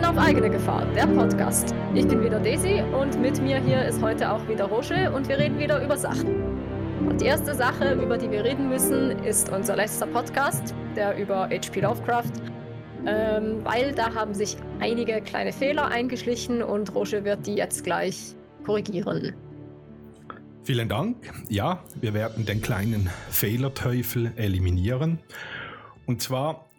Betreten auf eigene Gefahr, der Podcast. Ich bin wieder Daisy und mit mir hier ist heute auch wieder Roche und wir reden wieder über Sachen. Und die erste Sache, über die wir reden müssen, ist unser letzter Podcast, der über H.P. Lovecraft, ähm, weil da haben sich einige kleine Fehler eingeschlichen und Roche wird die jetzt gleich korrigieren. Vielen Dank. Ja, wir werden den kleinen Fehlerteufel eliminieren. Und zwar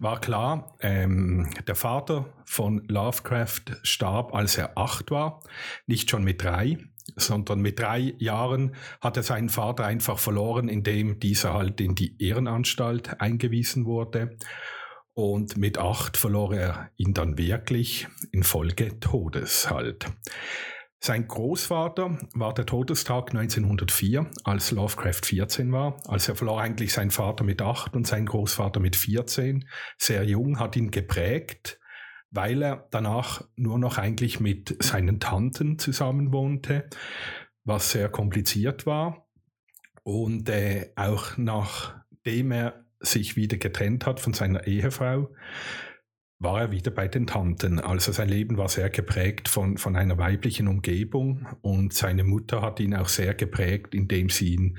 war klar, ähm, der Vater von Lovecraft starb, als er acht war, nicht schon mit drei, sondern mit drei Jahren hat er seinen Vater einfach verloren, indem dieser halt in die Ehrenanstalt eingewiesen wurde. Und mit acht verlor er ihn dann wirklich infolge Todes halt. Sein Großvater war der Todestag 1904, als Lovecraft 14 war. Also er verlor eigentlich seinen Vater mit 8 und seinen Großvater mit 14. Sehr jung, hat ihn geprägt, weil er danach nur noch eigentlich mit seinen Tanten zusammenwohnte, was sehr kompliziert war. Und äh, auch nachdem er sich wieder getrennt hat von seiner Ehefrau, war er wieder bei den Tanten. Also sein Leben war sehr geprägt von, von einer weiblichen Umgebung und seine Mutter hat ihn auch sehr geprägt, indem sie ihn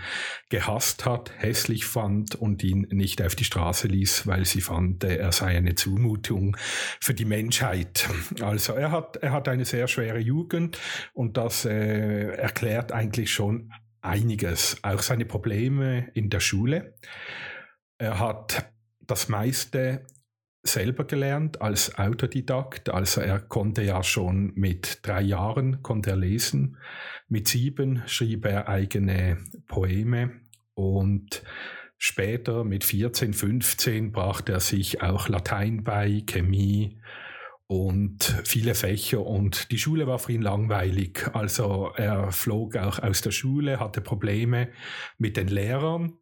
gehasst hat, hässlich fand und ihn nicht auf die Straße ließ, weil sie fand, er sei eine Zumutung für die Menschheit. Also er hat, er hat eine sehr schwere Jugend und das äh, erklärt eigentlich schon einiges, auch seine Probleme in der Schule. Er hat das meiste selber gelernt als Autodidakt. Also er konnte ja schon mit drei Jahren konnte er lesen. Mit sieben schrieb er eigene Poeme und später mit 14, 15 brachte er sich auch Latein bei, Chemie und viele Fächer und die Schule war für ihn langweilig. Also er flog auch aus der Schule, hatte Probleme mit den Lehrern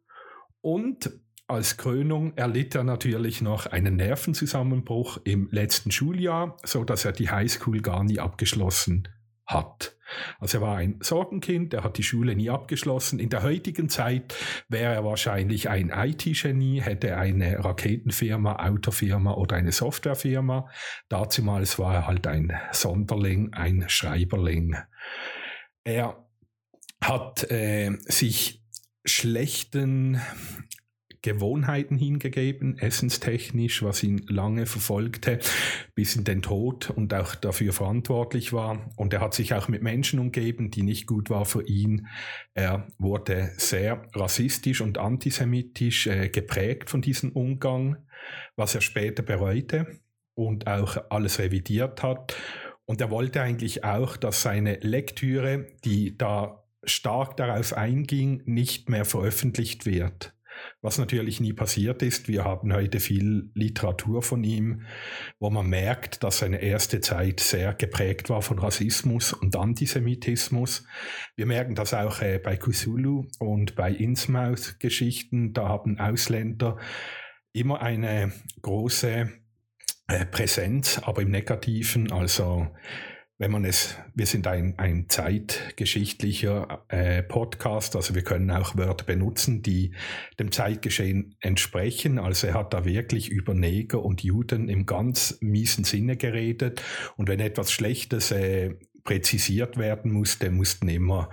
und als Krönung erlitt er natürlich noch einen Nervenzusammenbruch im letzten Schuljahr, so dass er die Highschool gar nie abgeschlossen hat. Also er war ein Sorgenkind, er hat die Schule nie abgeschlossen. In der heutigen Zeit wäre er wahrscheinlich ein IT-Genie, hätte eine Raketenfirma, Autofirma oder eine Softwarefirma. Dazumals war er halt ein Sonderling, ein Schreiberling. Er hat äh, sich schlechten Gewohnheiten hingegeben, essenstechnisch, was ihn lange verfolgte, bis in den Tod und auch dafür verantwortlich war. Und er hat sich auch mit Menschen umgeben, die nicht gut war für ihn. Er wurde sehr rassistisch und antisemitisch äh, geprägt von diesem Umgang, was er später bereute und auch alles revidiert hat. Und er wollte eigentlich auch, dass seine Lektüre, die da stark darauf einging, nicht mehr veröffentlicht wird was natürlich nie passiert ist. Wir haben heute viel Literatur von ihm, wo man merkt, dass seine erste Zeit sehr geprägt war von Rassismus und Antisemitismus. Wir merken das auch äh, bei Kusulu und bei Innsmouth-Geschichten. Da haben Ausländer immer eine große äh, Präsenz, aber im Negativen. Also wenn man es, wir sind ein, ein zeitgeschichtlicher äh, Podcast, also wir können auch Wörter benutzen, die dem Zeitgeschehen entsprechen. Also er hat da wirklich über Neger und Juden im ganz miesen Sinne geredet. Und wenn etwas Schlechtes äh, präzisiert werden musste, mussten immer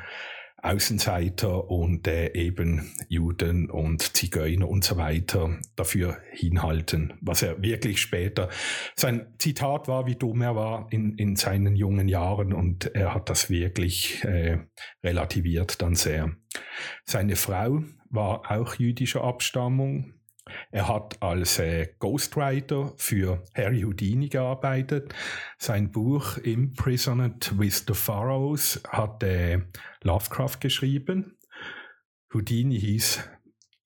Außenseiter und äh, eben Juden und Zigeuner und so weiter dafür hinhalten, was er wirklich später, sein Zitat war, wie dumm er war in, in seinen jungen Jahren und er hat das wirklich äh, relativiert dann sehr. Seine Frau war auch jüdischer Abstammung, er hat als äh, Ghostwriter für Harry Houdini gearbeitet. Sein Buch Imprisoned with the Pharaohs hat äh, Lovecraft geschrieben. Houdini hieß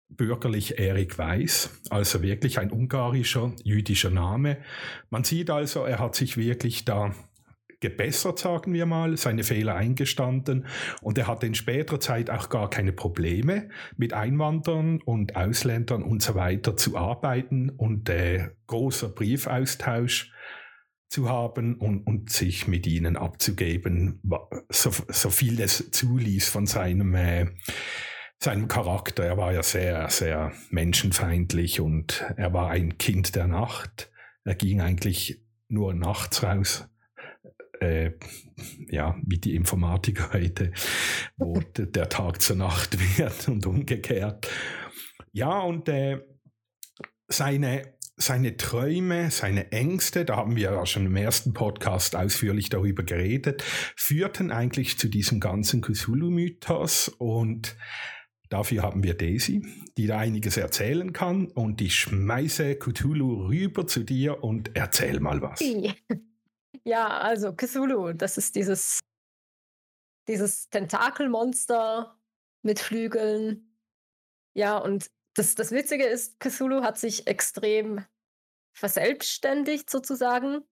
bürgerlich Erik Weiß, also wirklich ein ungarischer jüdischer Name. Man sieht also, er hat sich wirklich da gebessert, sagen wir mal, seine Fehler eingestanden und er hatte in späterer Zeit auch gar keine Probleme mit Einwanderern und Ausländern und so weiter zu arbeiten und äh, großer Briefaustausch zu haben und, und sich mit ihnen abzugeben, so, so viel es zuließ von seinem, äh, seinem Charakter. Er war ja sehr, sehr menschenfeindlich und er war ein Kind der Nacht. Er ging eigentlich nur nachts raus. Äh, ja, wie die Informatiker heute, wo der Tag zur Nacht wird und umgekehrt. Ja, und äh, seine, seine Träume, seine Ängste, da haben wir ja schon im ersten Podcast ausführlich darüber geredet, führten eigentlich zu diesem ganzen Cthulhu-Mythos und Dafür haben wir Daisy, die da einiges erzählen kann und ich schmeiße Cthulhu rüber zu dir und erzähl mal was. Also Cthulhu, das ist dieses, dieses Tentakelmonster mit Flügeln. Ja, und das, das Witzige ist, Cthulhu hat sich extrem verselbstständigt sozusagen.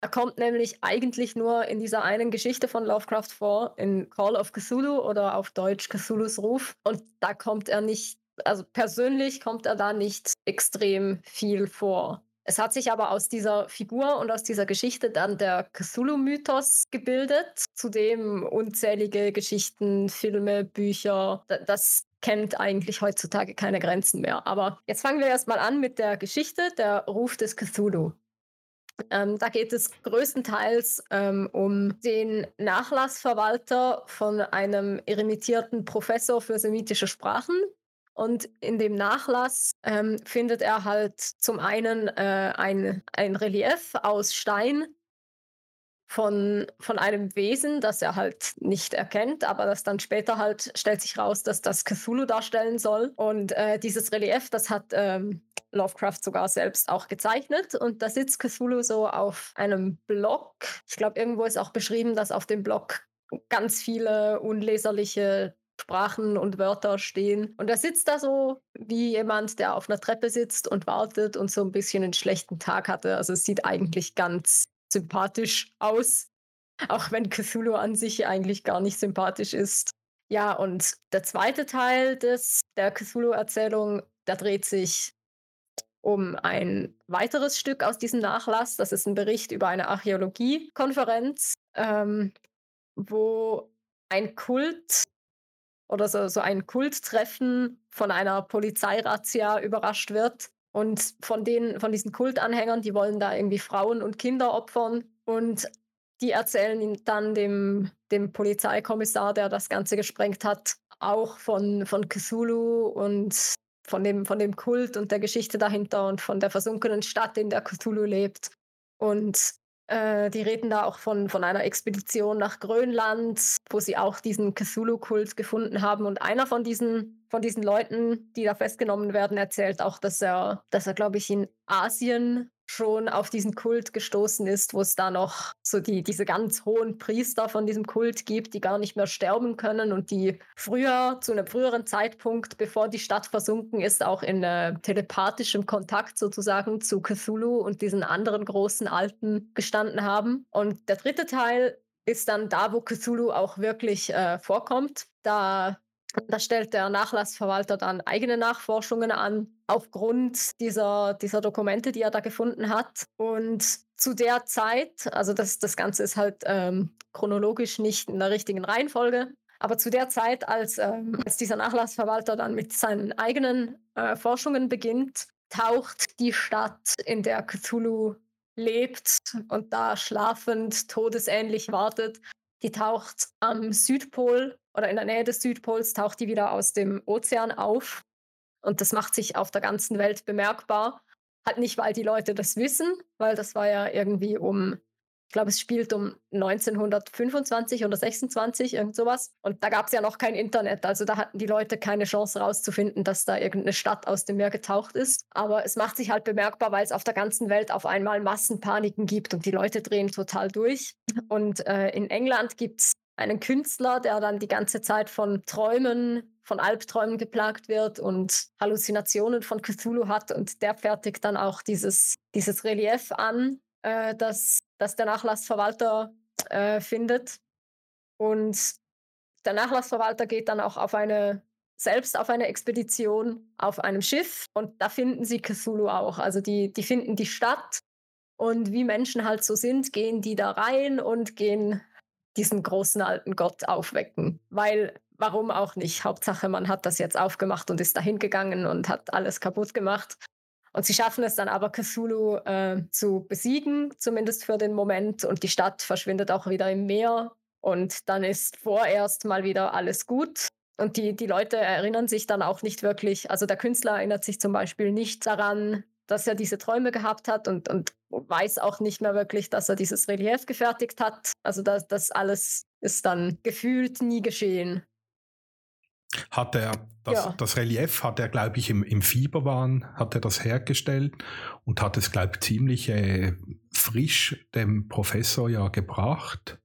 Er kommt nämlich eigentlich nur in dieser einen Geschichte von Lovecraft vor, in Call of Cthulhu oder auf Deutsch Cthulhus Ruf. Und da kommt er nicht, also persönlich kommt er da nicht extrem viel vor. Es hat sich aber aus dieser Figur und aus dieser Geschichte dann der Cthulhu-Mythos gebildet, zu dem unzählige Geschichten, Filme, Bücher, das kennt eigentlich heutzutage keine Grenzen mehr. Aber jetzt fangen wir erstmal an mit der Geschichte, der Ruf des Cthulhu. Ähm, da geht es größtenteils ähm, um den Nachlassverwalter von einem eremitierten Professor für semitische Sprachen. Und in dem Nachlass ähm, findet er halt zum einen äh, ein, ein Relief aus Stein, von, von einem Wesen, das er halt nicht erkennt, aber das dann später halt stellt sich raus, dass das Cthulhu darstellen soll. Und äh, dieses Relief, das hat ähm, Lovecraft sogar selbst auch gezeichnet. Und da sitzt Cthulhu so auf einem Block. Ich glaube, irgendwo ist auch beschrieben, dass auf dem Block ganz viele unleserliche Sprachen und Wörter stehen. Und er sitzt da so wie jemand, der auf einer Treppe sitzt und wartet und so ein bisschen einen schlechten Tag hatte. Also es sieht eigentlich ganz sympathisch aus, auch wenn Cthulhu an sich eigentlich gar nicht sympathisch ist. Ja, und der zweite Teil des, der Cthulhu-Erzählung, der dreht sich um ein weiteres Stück aus diesem Nachlass. Das ist ein Bericht über eine Archäologiekonferenz, ähm, wo ein Kult oder so, so ein Kulttreffen von einer Polizeirazzia überrascht wird. Und von, den, von diesen Kultanhängern, die wollen da irgendwie Frauen und Kinder opfern. Und die erzählen dann dem, dem Polizeikommissar, der das Ganze gesprengt hat, auch von, von Cthulhu und von dem, von dem Kult und der Geschichte dahinter und von der versunkenen Stadt, in der Cthulhu lebt. Und äh, die reden da auch von, von einer Expedition nach Grönland, wo sie auch diesen Cthulhu-Kult gefunden haben. Und einer von diesen, von diesen Leuten, die da festgenommen werden, erzählt auch, dass er, dass er, glaube ich, in Asien schon auf diesen Kult gestoßen ist, wo es da noch so die, diese ganz hohen Priester von diesem Kult gibt, die gar nicht mehr sterben können und die früher, zu einem früheren Zeitpunkt, bevor die Stadt versunken ist, auch in äh, telepathischem Kontakt sozusagen zu Cthulhu und diesen anderen großen Alten gestanden haben. Und der dritte Teil ist dann da, wo Cthulhu auch wirklich äh, vorkommt. Da da stellt der Nachlassverwalter dann eigene Nachforschungen an, aufgrund dieser, dieser Dokumente, die er da gefunden hat. Und zu der Zeit, also das, das Ganze ist halt ähm, chronologisch nicht in der richtigen Reihenfolge, aber zu der Zeit, als, ähm, als dieser Nachlassverwalter dann mit seinen eigenen äh, Forschungen beginnt, taucht die Stadt, in der Cthulhu lebt und da schlafend, todesähnlich wartet, die taucht am Südpol oder in der Nähe des Südpols, taucht die wieder aus dem Ozean auf. Und das macht sich auf der ganzen Welt bemerkbar. Halt nicht, weil die Leute das wissen, weil das war ja irgendwie um, ich glaube, es spielt um 1925 oder 26, irgend sowas. Und da gab es ja noch kein Internet. Also da hatten die Leute keine Chance rauszufinden, dass da irgendeine Stadt aus dem Meer getaucht ist. Aber es macht sich halt bemerkbar, weil es auf der ganzen Welt auf einmal Massenpaniken gibt und die Leute drehen total durch. Und äh, in England gibt es einen Künstler, der dann die ganze Zeit von Träumen von Albträumen geplagt wird und Halluzinationen von Cthulhu hat. Und der fertigt dann auch dieses, dieses Relief an, äh, das, das der Nachlassverwalter äh, findet. Und der Nachlassverwalter geht dann auch auf eine, selbst auf eine Expedition auf einem Schiff und da finden sie Cthulhu auch. Also die, die finden die Stadt und wie Menschen halt so sind, gehen die da rein und gehen diesen großen alten Gott aufwecken. Weil warum auch nicht? Hauptsache, man hat das jetzt aufgemacht und ist dahin gegangen und hat alles kaputt gemacht. Und sie schaffen es dann aber, Cthulhu äh, zu besiegen, zumindest für den Moment. Und die Stadt verschwindet auch wieder im Meer. Und dann ist vorerst mal wieder alles gut. Und die, die Leute erinnern sich dann auch nicht wirklich, also der Künstler erinnert sich zum Beispiel nicht daran, dass er diese Träume gehabt hat und, und weiß auch nicht mehr wirklich, dass er dieses Relief gefertigt hat. Also das, das alles ist dann gefühlt nie geschehen. Hat er das, ja. das Relief hat er, glaube ich, im, im Fieberwahn hat er das hergestellt und hat es, glaube ich, ziemlich äh, frisch dem Professor ja gebracht,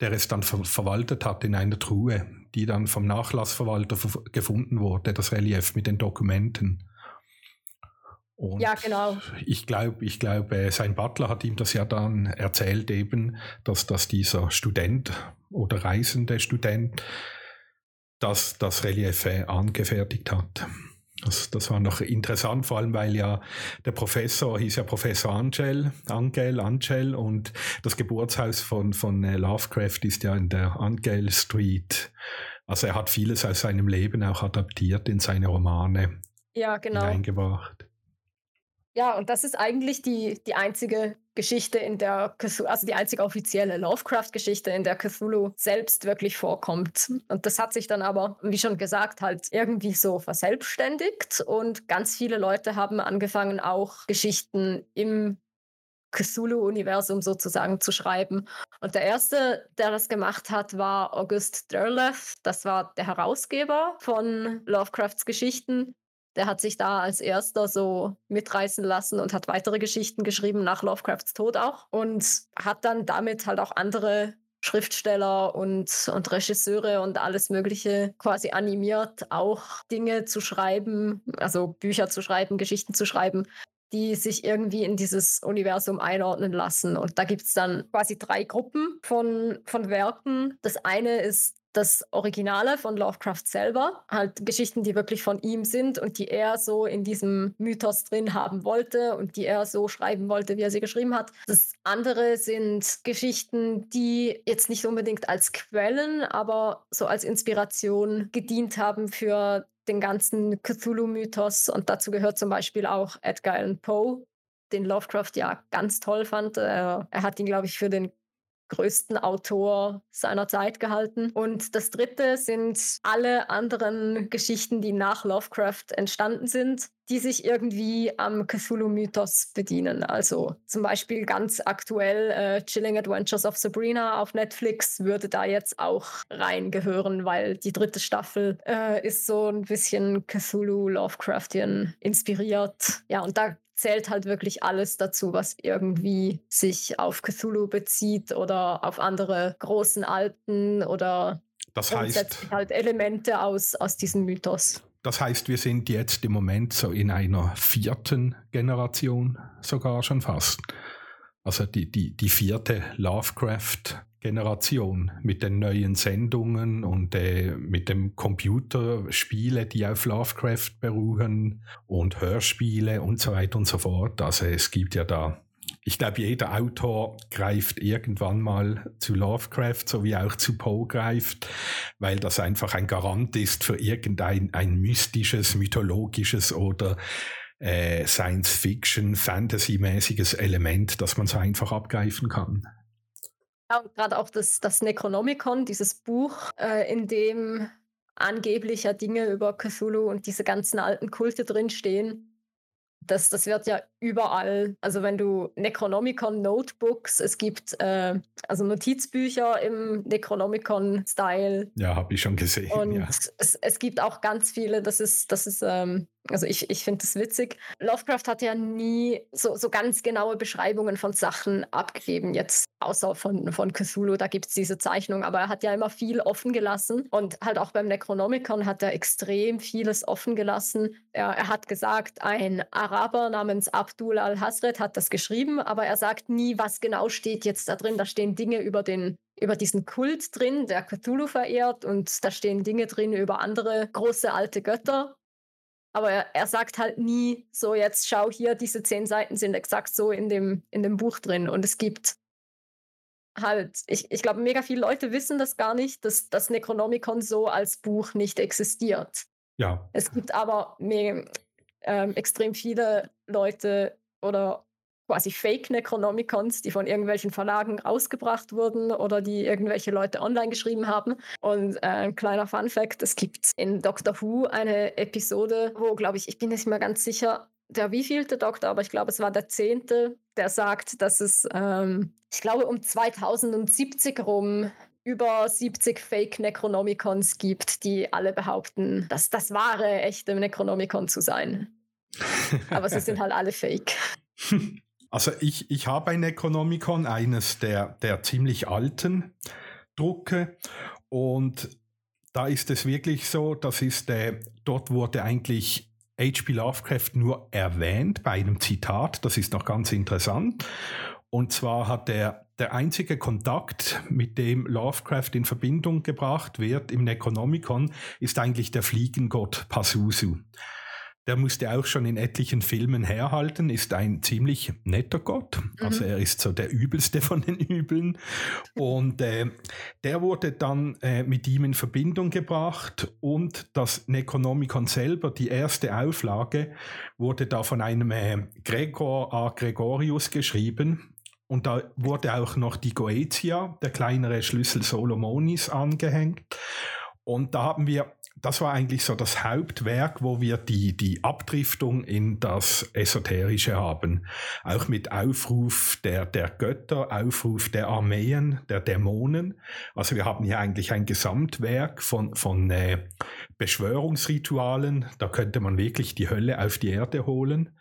der es dann ver verwaltet hat in einer Truhe, die dann vom Nachlassverwalter gefunden wurde, das Relief mit den Dokumenten. Und ja, genau. Ich glaube, ich glaube, äh, sein Butler hat ihm das ja dann erzählt eben, dass, dass dieser Student oder reisende Student das, das Relief angefertigt hat. Das, das war noch interessant, vor allem weil ja der Professor hieß ja Professor Angel, Angel, Angel und das Geburtshaus von, von äh, Lovecraft ist ja in der Angel Street. Also er hat vieles aus seinem Leben auch adaptiert in seine Romane ja, genau. hineingebracht. Ja, und das ist eigentlich die, die einzige Geschichte, in der Cthulhu, also die einzige offizielle Lovecraft-Geschichte, in der Cthulhu selbst wirklich vorkommt. Und das hat sich dann aber, wie schon gesagt, halt irgendwie so verselbstständigt und ganz viele Leute haben angefangen, auch Geschichten im Cthulhu-Universum sozusagen zu schreiben. Und der erste, der das gemacht hat, war August Derleth. Das war der Herausgeber von Lovecrafts Geschichten der hat sich da als erster so mitreißen lassen und hat weitere Geschichten geschrieben nach Lovecrafts Tod auch und hat dann damit halt auch andere Schriftsteller und, und Regisseure und alles Mögliche quasi animiert, auch Dinge zu schreiben, also Bücher zu schreiben, Geschichten zu schreiben, die sich irgendwie in dieses Universum einordnen lassen. Und da gibt es dann quasi drei Gruppen von, von Werken. Das eine ist das Originale von Lovecraft selber, halt Geschichten, die wirklich von ihm sind und die er so in diesem Mythos drin haben wollte und die er so schreiben wollte, wie er sie geschrieben hat. Das andere sind Geschichten, die jetzt nicht unbedingt als Quellen, aber so als Inspiration gedient haben für den ganzen Cthulhu-Mythos und dazu gehört zum Beispiel auch Edgar Allan Poe, den Lovecraft ja ganz toll fand. Er, er hat ihn, glaube ich, für den größten Autor seiner Zeit gehalten. Und das dritte sind alle anderen Geschichten, die nach Lovecraft entstanden sind, die sich irgendwie am Cthulhu-Mythos bedienen. Also zum Beispiel ganz aktuell äh, Chilling Adventures of Sabrina auf Netflix würde da jetzt auch reingehören, weil die dritte Staffel äh, ist so ein bisschen Cthulhu-Lovecraftian inspiriert. Ja, und da zählt halt wirklich alles dazu, was irgendwie sich auf Cthulhu bezieht oder auf andere großen Alten oder das heißt halt Elemente aus, aus diesem Mythos. Das heißt, wir sind jetzt im Moment so in einer vierten Generation sogar schon fast. Also die, die, die vierte Lovecraft Generation mit den neuen Sendungen und äh, mit dem Computerspiele, die auf Lovecraft beruhen und Hörspiele und so weiter und so fort. Also es gibt ja da, ich glaube, jeder Autor greift irgendwann mal zu Lovecraft, so wie auch zu Poe greift, weil das einfach ein Garant ist für irgendein ein mystisches, mythologisches oder äh, Science-Fiction, Fantasy-mäßiges Element, das man so einfach abgreifen kann. Ja, und gerade auch das, das Necronomicon, dieses Buch, äh, in dem angeblich ja Dinge über Cthulhu und diese ganzen alten Kulte drinstehen. Das, das wird ja überall, also wenn du Necronomicon Notebooks, es gibt äh, also Notizbücher im Necronomicon-Style. Ja, habe ich schon gesehen. Und ja. es, es gibt auch ganz viele, das ist, das ist ähm, also ich, ich finde das witzig. Lovecraft hat ja nie so, so ganz genaue Beschreibungen von Sachen abgegeben, jetzt außer von, von Cthulhu, da gibt es diese Zeichnung, aber er hat ja immer viel offen gelassen und halt auch beim Necronomicon hat er extrem vieles offen gelassen. Er, er hat gesagt, ein Araber namens Abdul al-Hasred hat das geschrieben, aber er sagt nie, was genau steht jetzt da drin. Da stehen Dinge über den über diesen Kult drin, der Cthulhu verehrt und da stehen Dinge drin über andere große alte Götter aber er, er, sagt halt nie so, jetzt schau hier, diese zehn Seiten sind exakt so in dem, in dem Buch drin. Und es gibt halt, ich, ich glaube, mega viele Leute wissen das gar nicht, dass das Necronomicon so als Buch nicht existiert. Ja. Es gibt aber, äh, ähm, extrem viele Leute oder quasi Fake Necronomicons, die von irgendwelchen Verlagen rausgebracht wurden oder die irgendwelche Leute online geschrieben haben. Und äh, ein kleiner Fun Fact, es gibt in Doctor Who eine Episode, wo, glaube ich, ich bin nicht mehr ganz sicher, der wievielte Doktor, aber ich glaube, es war der zehnte, der sagt, dass es, ähm, ich glaube, um 2070 rum über 70 Fake Necronomicons gibt, die alle behaupten, dass das wahre, echte Necronomicon zu sein. Aber sie sind halt alle Fake. Also ich, ich habe ein Necronomicon, eines der, der ziemlich alten Drucke. Und da ist es wirklich so, das ist, äh, dort wurde eigentlich H.P. Lovecraft nur erwähnt bei einem Zitat. Das ist noch ganz interessant. Und zwar hat der, der einzige Kontakt, mit dem Lovecraft in Verbindung gebracht wird im Necronomicon, ist eigentlich der Fliegengott Pazuzu. Der musste auch schon in etlichen Filmen herhalten, ist ein ziemlich netter Gott. Mhm. Also er ist so der übelste von den Übeln. Und äh, der wurde dann äh, mit ihm in Verbindung gebracht und das Necronomicon selber, die erste Auflage, wurde da von einem äh, Gregor A. Gregorius geschrieben. Und da wurde auch noch die Goetia, der kleinere Schlüssel Solomonis, angehängt. Und da haben wir das war eigentlich so das Hauptwerk, wo wir die, die Abdriftung in das Esoterische haben. Auch mit Aufruf der, der Götter, Aufruf der Armeen, der Dämonen. Also wir haben hier eigentlich ein Gesamtwerk von, von äh, Beschwörungsritualen. Da könnte man wirklich die Hölle auf die Erde holen.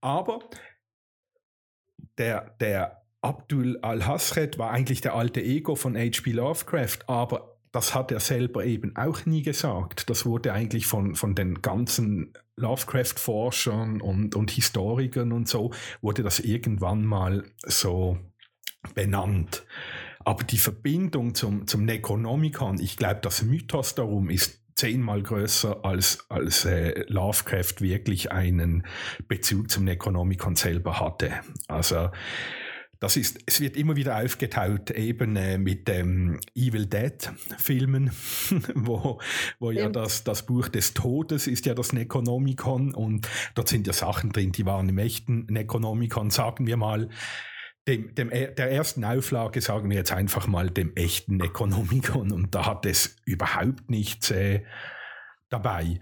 Aber der, der Abdul al-Hasred war eigentlich der alte Ego von H.P. Lovecraft, aber das hat er selber eben auch nie gesagt. Das wurde eigentlich von, von den ganzen Lovecraft-Forschern und, und Historikern und so, wurde das irgendwann mal so benannt. Aber die Verbindung zum, zum Necronomicon, ich glaube, das Mythos darum ist zehnmal größer, als, als äh, Lovecraft wirklich einen Bezug zum Necronomicon selber hatte. Also das ist, es wird immer wieder aufgetaut, eben äh, mit ähm, Evil Dead Filmen, wo, wo ja, ja das, das Buch des Todes ist ja das Necronomicon und dort sind ja Sachen drin, die waren im echten Necronomicon, sagen wir mal, dem, dem, der ersten Auflage, sagen wir jetzt einfach mal dem echten Necronomicon und da hat es überhaupt nichts äh, dabei.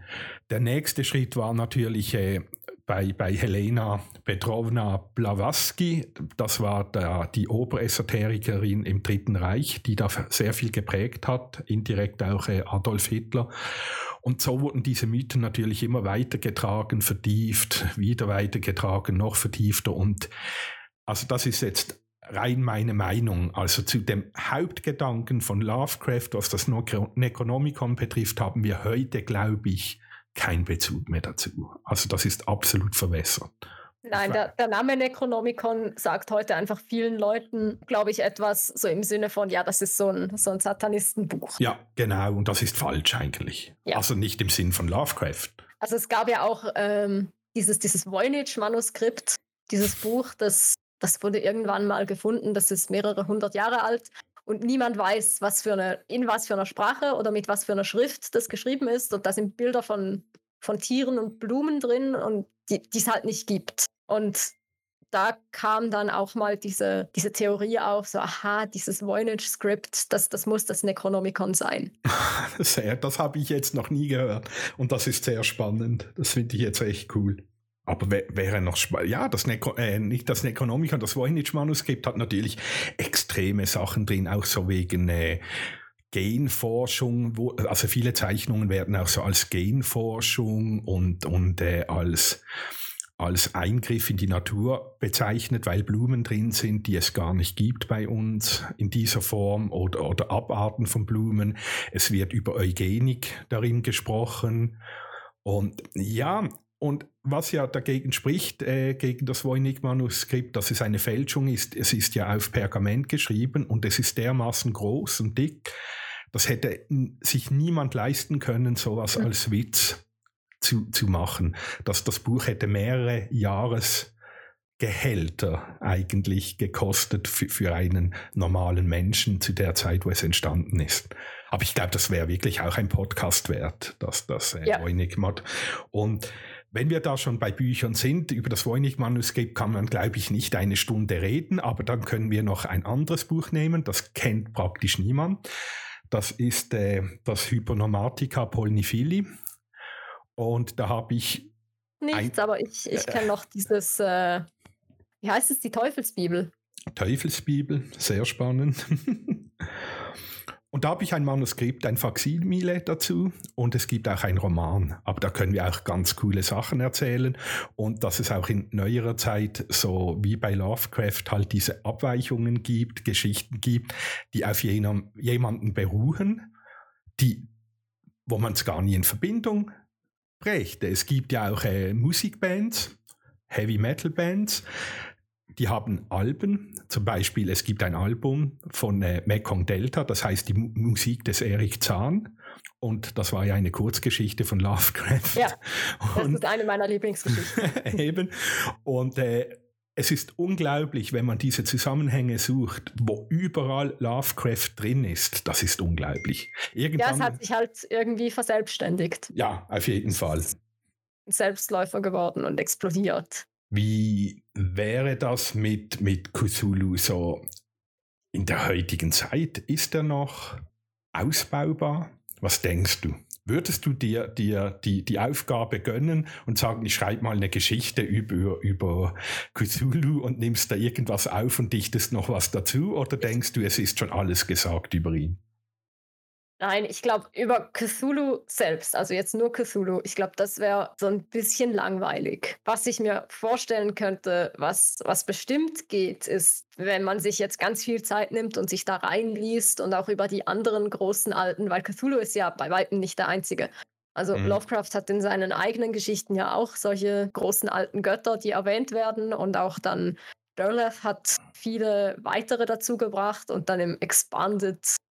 Der nächste Schritt war natürlich äh, bei, bei Helena Petrovna Blavatsky, das war der, die Oberesoterikerin im Dritten Reich, die da sehr viel geprägt hat, indirekt auch äh, Adolf Hitler. Und so wurden diese Mythen natürlich immer weitergetragen, vertieft, wieder weitergetragen, noch vertiefter. Und also das ist jetzt rein meine Meinung. Also zu dem Hauptgedanken von Lovecraft, was das Necronomicon betrifft, haben wir heute, glaube ich, keinen Bezug mehr dazu. Also das ist absolut verwässert. Nein, der, der, Name Necronomicon sagt heute einfach vielen Leuten, glaube ich, etwas so im Sinne von, ja, das ist so ein, so ein Satanistenbuch. Ja, genau, und das ist falsch eigentlich. Ja. Also nicht im Sinn von Lovecraft. Also es gab ja auch ähm, dieses, dieses Voynich-Manuskript, dieses Buch, das, das wurde irgendwann mal gefunden, das ist mehrere hundert Jahre alt und niemand weiß, was für eine, in was für einer Sprache oder mit was für einer Schrift das geschrieben ist. Und da sind Bilder von, von Tieren und Blumen drin und die es halt nicht gibt. Und da kam dann auch mal diese, diese Theorie auf, so, aha, dieses Voynich-Script, das, das muss das Necronomicon sein. sehr, das habe ich jetzt noch nie gehört. Und das ist sehr spannend. Das finde ich jetzt echt cool. Aber wäre noch. Ja, das Neco äh, nicht das Necronomicon, das Voynich-Manuskript hat natürlich extreme Sachen drin, auch so wegen äh, Genforschung, wo, also viele Zeichnungen werden auch so als Genforschung und, und äh, als, als Eingriff in die Natur bezeichnet, weil Blumen drin sind, die es gar nicht gibt bei uns in dieser Form oder, oder Abarten von Blumen. Es wird über Eugenik darin gesprochen. Und ja, und was ja dagegen spricht, äh, gegen das Voynich-Manuskript, dass es eine Fälschung ist, es ist ja auf Pergament geschrieben und es ist dermaßen groß und dick, das hätte sich niemand leisten können, sowas mhm. als Witz zu, zu machen. Dass das Buch hätte mehrere Jahresgehälter eigentlich gekostet für, für einen normalen Menschen zu der Zeit, wo es entstanden ist. Aber ich glaube, das wäre wirklich auch ein Podcast wert, dass das äh, ja. Voynich macht. Und wenn wir da schon bei Büchern sind, über das Voynich-Manuskript kann man, glaube ich, nicht eine Stunde reden, aber dann können wir noch ein anderes Buch nehmen, das kennt praktisch niemand. Das ist äh, das Hypernomatica Polnifili. Und da habe ich. Nichts, aber ich, ich kenne noch dieses, äh, wie heißt es, die Teufelsbibel. Teufelsbibel, sehr spannend. Und da habe ich ein Manuskript, ein Faximile dazu und es gibt auch einen Roman. Aber da können wir auch ganz coole Sachen erzählen und dass es auch in neuerer Zeit so wie bei Lovecraft halt diese Abweichungen gibt, Geschichten gibt, die auf jenem, jemanden beruhen, die, wo man es gar nie in Verbindung brächte. Es gibt ja auch äh, Musikbands, Heavy Metal Bands, die haben Alben, zum Beispiel es gibt ein Album von äh, Mekong Delta, das heißt die M Musik des Erik Zahn und das war ja eine Kurzgeschichte von Lovecraft. Ja, das und, ist eine meiner Lieblingsgeschichten. eben und äh, es ist unglaublich, wenn man diese Zusammenhänge sucht, wo überall Lovecraft drin ist. Das ist unglaublich. Irgendwann, ja, es hat sich halt irgendwie verselbstständigt. Ja, auf jeden Fall. Selbstläufer geworden und explodiert. Wie wäre das mit, mit Cthulhu so in der heutigen Zeit? Ist er noch ausbaubar? Was denkst du? Würdest du dir, dir die, die Aufgabe gönnen und sagen, ich schreibe mal eine Geschichte über, über Cthulhu und nimmst da irgendwas auf und dichtest noch was dazu? Oder denkst du, es ist schon alles gesagt über ihn? Nein, ich glaube, über Cthulhu selbst, also jetzt nur Cthulhu, ich glaube, das wäre so ein bisschen langweilig. Was ich mir vorstellen könnte, was, was bestimmt geht, ist, wenn man sich jetzt ganz viel Zeit nimmt und sich da reinliest und auch über die anderen großen Alten, weil Cthulhu ist ja bei weitem nicht der einzige. Also mhm. Lovecraft hat in seinen eigenen Geschichten ja auch solche großen alten Götter, die erwähnt werden und auch dann Derleth hat viele weitere dazu gebracht und dann im Expanded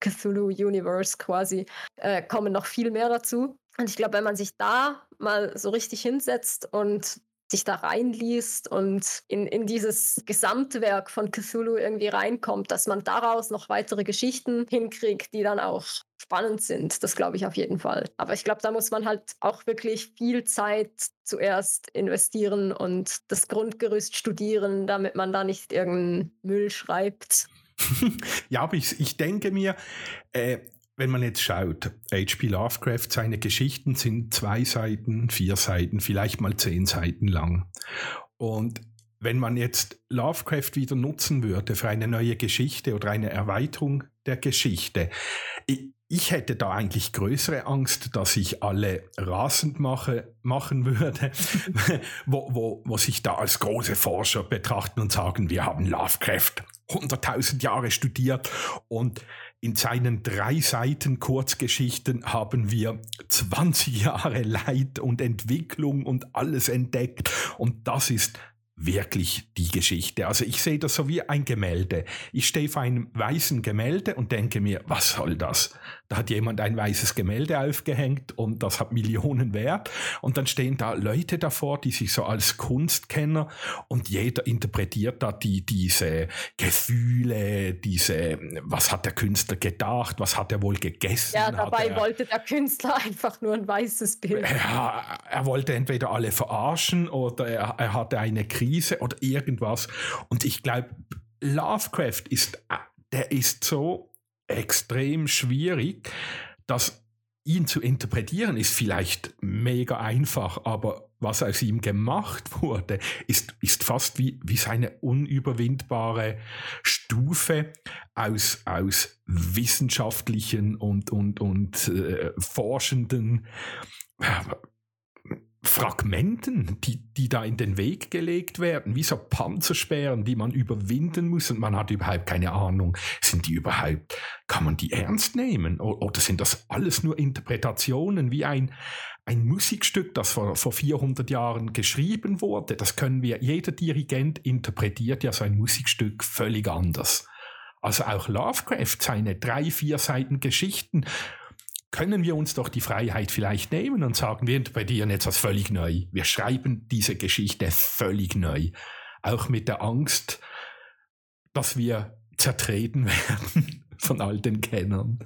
Cthulhu Universe quasi, äh, kommen noch viel mehr dazu. Und ich glaube, wenn man sich da mal so richtig hinsetzt und sich da reinliest und in, in dieses Gesamtwerk von Cthulhu irgendwie reinkommt, dass man daraus noch weitere Geschichten hinkriegt, die dann auch spannend sind. Das glaube ich auf jeden Fall. Aber ich glaube, da muss man halt auch wirklich viel Zeit zuerst investieren und das Grundgerüst studieren, damit man da nicht irgendeinen Müll schreibt. ja, aber ich, ich denke mir, äh, wenn man jetzt schaut, H.P. Lovecraft, seine Geschichten sind zwei Seiten, vier Seiten, vielleicht mal zehn Seiten lang. Und wenn man jetzt Lovecraft wieder nutzen würde für eine neue Geschichte oder eine Erweiterung der Geschichte, ich, ich hätte da eigentlich größere Angst, dass ich alle rasend mache, machen würde, wo, wo, wo sich da als große Forscher betrachten und sagen, wir haben Lovecraft 100.000 Jahre studiert und in seinen drei Seiten Kurzgeschichten haben wir 20 Jahre Leid und Entwicklung und alles entdeckt und das ist wirklich die Geschichte. Also ich sehe das so wie ein Gemälde. Ich stehe vor einem weißen Gemälde und denke mir, was soll das? Da hat jemand ein weißes Gemälde aufgehängt und das hat Millionen wert. Und dann stehen da Leute davor, die sich so als Kunstkenner und jeder interpretiert da die, diese Gefühle, diese, was hat der Künstler gedacht, was hat er wohl gegessen? Ja, dabei er, wollte der Künstler einfach nur ein weißes Bild. Ja, er wollte entweder alle verarschen oder er, er hatte eine Krise Krise oder irgendwas. Und ich glaube, Lovecraft ist, äh, der ist so extrem schwierig, dass ihn zu interpretieren ist vielleicht mega einfach, aber was aus ihm gemacht wurde, ist, ist fast wie, wie seine unüberwindbare Stufe aus, aus wissenschaftlichen und, und, und äh, forschenden Fragmenten, die, die da in den Weg gelegt werden, wie so Panzersperren, die man überwinden muss und man hat überhaupt keine Ahnung, sind die überhaupt, kann man die ernst nehmen? Oder sind das alles nur Interpretationen wie ein, ein Musikstück, das vor, vor 400 Jahren geschrieben wurde, das können wir, jeder Dirigent interpretiert ja sein Musikstück völlig anders. Also auch Lovecraft, seine drei, vier Seiten Geschichten, können wir uns doch die Freiheit vielleicht nehmen und sagen, wir interpretieren jetzt was völlig neu. Wir schreiben diese Geschichte völlig neu. Auch mit der Angst, dass wir zertreten werden von all den Kennern.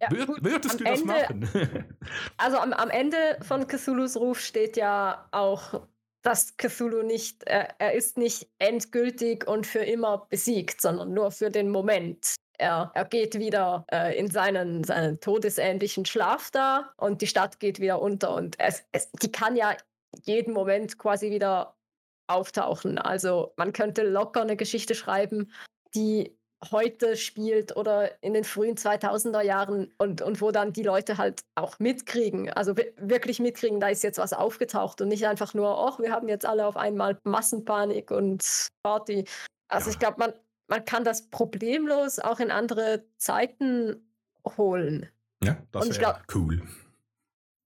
Ja, Wür würdest du das Ende, machen? also am, am Ende von Cthulhus Ruf steht ja auch, dass Cthulhu nicht, er, er ist nicht endgültig und für immer besiegt, sondern nur für den Moment. Er, er geht wieder äh, in seinen, seinen todesähnlichen Schlaf da und die Stadt geht wieder unter und es, es, die kann ja jeden Moment quasi wieder auftauchen. Also man könnte locker eine Geschichte schreiben, die heute spielt oder in den frühen 2000er Jahren und, und wo dann die Leute halt auch mitkriegen, also wirklich mitkriegen, da ist jetzt was aufgetaucht und nicht einfach nur, ach, wir haben jetzt alle auf einmal Massenpanik und Party. Also ich glaube, man, man kann das problemlos auch in andere Zeiten holen. Ja, das wäre cool.